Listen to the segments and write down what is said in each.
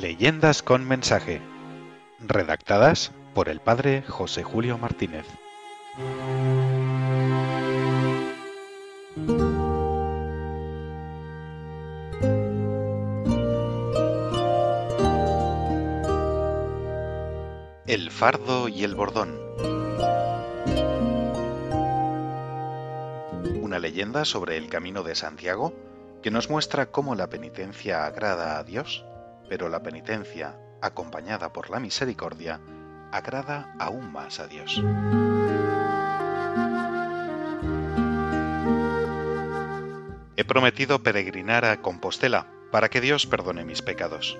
Leyendas con mensaje. Redactadas por el padre José Julio Martínez. El fardo y el bordón. Una leyenda sobre el camino de Santiago que nos muestra cómo la penitencia agrada a Dios, pero la penitencia, acompañada por la misericordia, agrada aún más a Dios. He prometido peregrinar a Compostela para que Dios perdone mis pecados.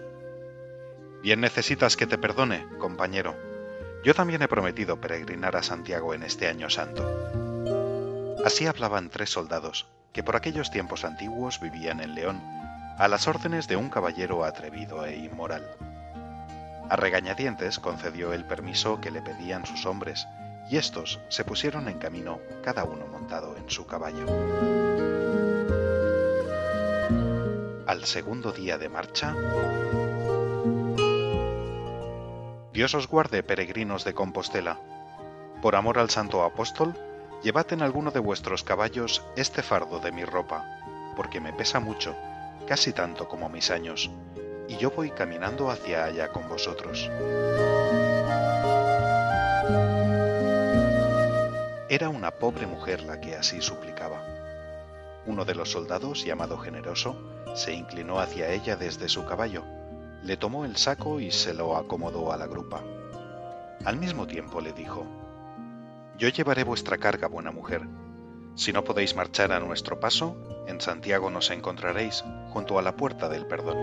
Bien necesitas que te perdone, compañero. Yo también he prometido peregrinar a Santiago en este año santo. Así hablaban tres soldados, que por aquellos tiempos antiguos vivían en León, a las órdenes de un caballero atrevido e inmoral. A regañadientes concedió el permiso que le pedían sus hombres, y estos se pusieron en camino, cada uno montado en su caballo. Al segundo día de marcha, Dios os guarde, peregrinos de Compostela. Por amor al santo apóstol, llevad en alguno de vuestros caballos este fardo de mi ropa, porque me pesa mucho, casi tanto como mis años, y yo voy caminando hacia allá con vosotros. Era una pobre mujer la que así suplicaba. Uno de los soldados, llamado Generoso, se inclinó hacia ella desde su caballo, le tomó el saco y se lo acomodó a la grupa. Al mismo tiempo le dijo, Yo llevaré vuestra carga, buena mujer. Si no podéis marchar a nuestro paso, en Santiago nos encontraréis junto a la puerta del perdón.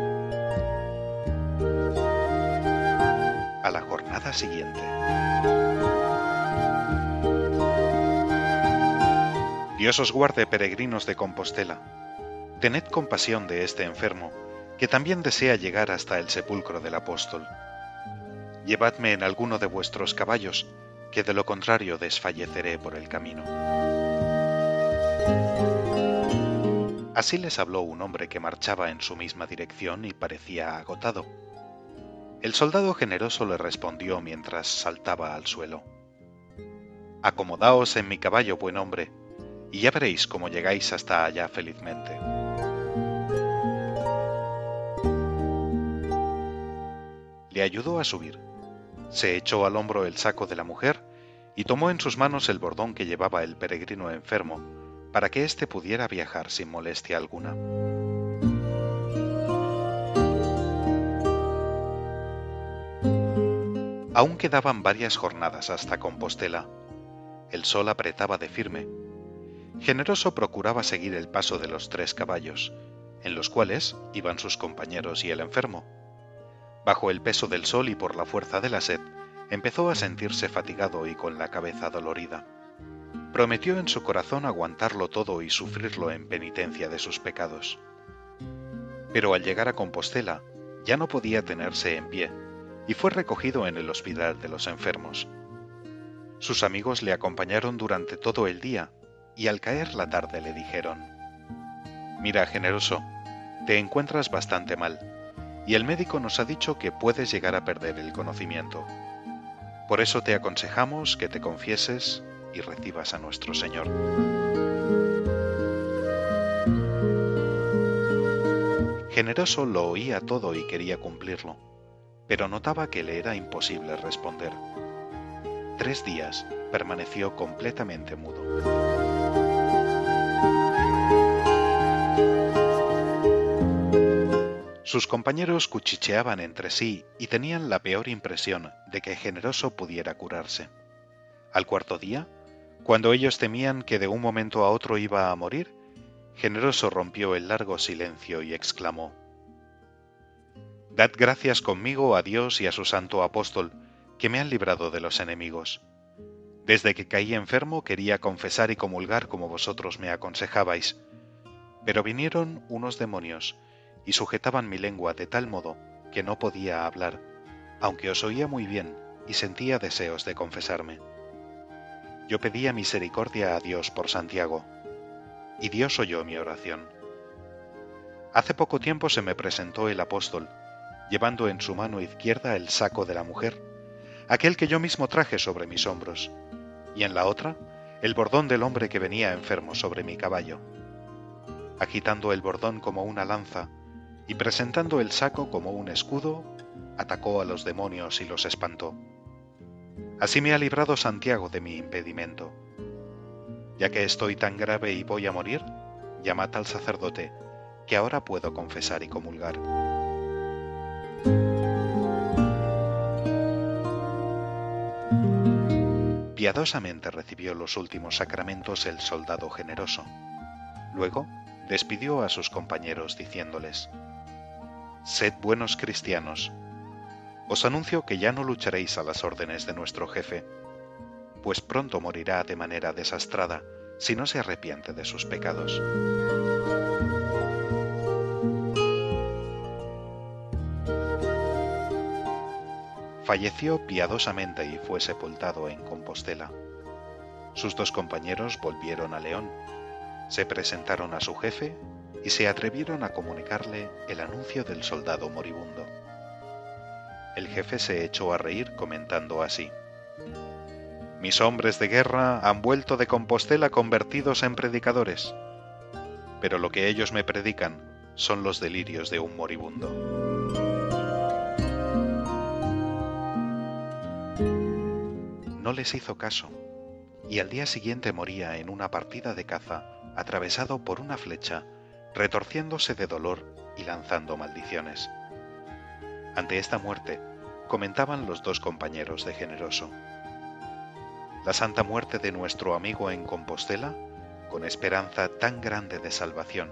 A la jornada siguiente. Dios os guarde, peregrinos de Compostela. Tened compasión de este enfermo, que también desea llegar hasta el sepulcro del apóstol. Llevadme en alguno de vuestros caballos, que de lo contrario desfalleceré por el camino. Así les habló un hombre que marchaba en su misma dirección y parecía agotado. El soldado generoso le respondió mientras saltaba al suelo. Acomodaos en mi caballo, buen hombre, y ya veréis cómo llegáis hasta allá felizmente. Le ayudó a subir. Se echó al hombro el saco de la mujer y tomó en sus manos el bordón que llevaba el peregrino enfermo, para que éste pudiera viajar sin molestia alguna. Aún quedaban varias jornadas hasta Compostela. El sol apretaba de firme. Generoso procuraba seguir el paso de los tres caballos, en los cuales iban sus compañeros y el enfermo. Bajo el peso del sol y por la fuerza de la sed, empezó a sentirse fatigado y con la cabeza dolorida. Prometió en su corazón aguantarlo todo y sufrirlo en penitencia de sus pecados. Pero al llegar a Compostela, ya no podía tenerse en pie, y fue recogido en el hospital de los enfermos. Sus amigos le acompañaron durante todo el día, y al caer la tarde le dijeron, Mira, generoso, te encuentras bastante mal y el médico nos ha dicho que puedes llegar a perder el conocimiento. Por eso te aconsejamos que te confieses y recibas a nuestro Señor. Generoso lo oía todo y quería cumplirlo, pero notaba que le era imposible responder. Tres días permaneció completamente mudo. Sus compañeros cuchicheaban entre sí y tenían la peor impresión de que Generoso pudiera curarse. Al cuarto día, cuando ellos temían que de un momento a otro iba a morir, Generoso rompió el largo silencio y exclamó, Dad gracias conmigo a Dios y a su santo apóstol, que me han librado de los enemigos. Desde que caí enfermo quería confesar y comulgar como vosotros me aconsejabais, pero vinieron unos demonios y sujetaban mi lengua de tal modo que no podía hablar, aunque os oía muy bien y sentía deseos de confesarme. Yo pedía misericordia a Dios por Santiago, y Dios oyó mi oración. Hace poco tiempo se me presentó el apóstol, llevando en su mano izquierda el saco de la mujer, aquel que yo mismo traje sobre mis hombros, y en la otra el bordón del hombre que venía enfermo sobre mi caballo. Agitando el bordón como una lanza y presentando el saco como un escudo, atacó a los demonios y los espantó. Así me ha librado Santiago de mi impedimento. Ya que estoy tan grave y voy a morir, llamad al sacerdote, que ahora puedo confesar y comulgar. Piadosamente recibió los últimos sacramentos el soldado generoso. Luego despidió a sus compañeros diciéndoles, Sed buenos cristianos. Os anuncio que ya no lucharéis a las órdenes de nuestro jefe, pues pronto morirá de manera desastrada si no se arrepiente de sus pecados. Falleció piadosamente y fue sepultado en Compostela. Sus dos compañeros volvieron a León, se presentaron a su jefe y se atrevieron a comunicarle el anuncio del soldado moribundo. El jefe se echó a reír comentando así. Mis hombres de guerra han vuelto de Compostela convertidos en predicadores, pero lo que ellos me predican son los delirios de un moribundo. No les hizo caso, y al día siguiente moría en una partida de caza atravesado por una flecha, retorciéndose de dolor y lanzando maldiciones. Ante esta muerte, comentaban los dos compañeros de Generoso la santa muerte de nuestro amigo en Compostela, con esperanza tan grande de salvación,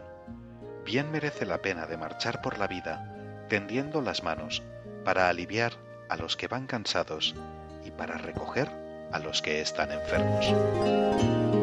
bien merece la pena de marchar por la vida tendiendo las manos para aliviar a los que van cansados y para recoger a los que están enfermos.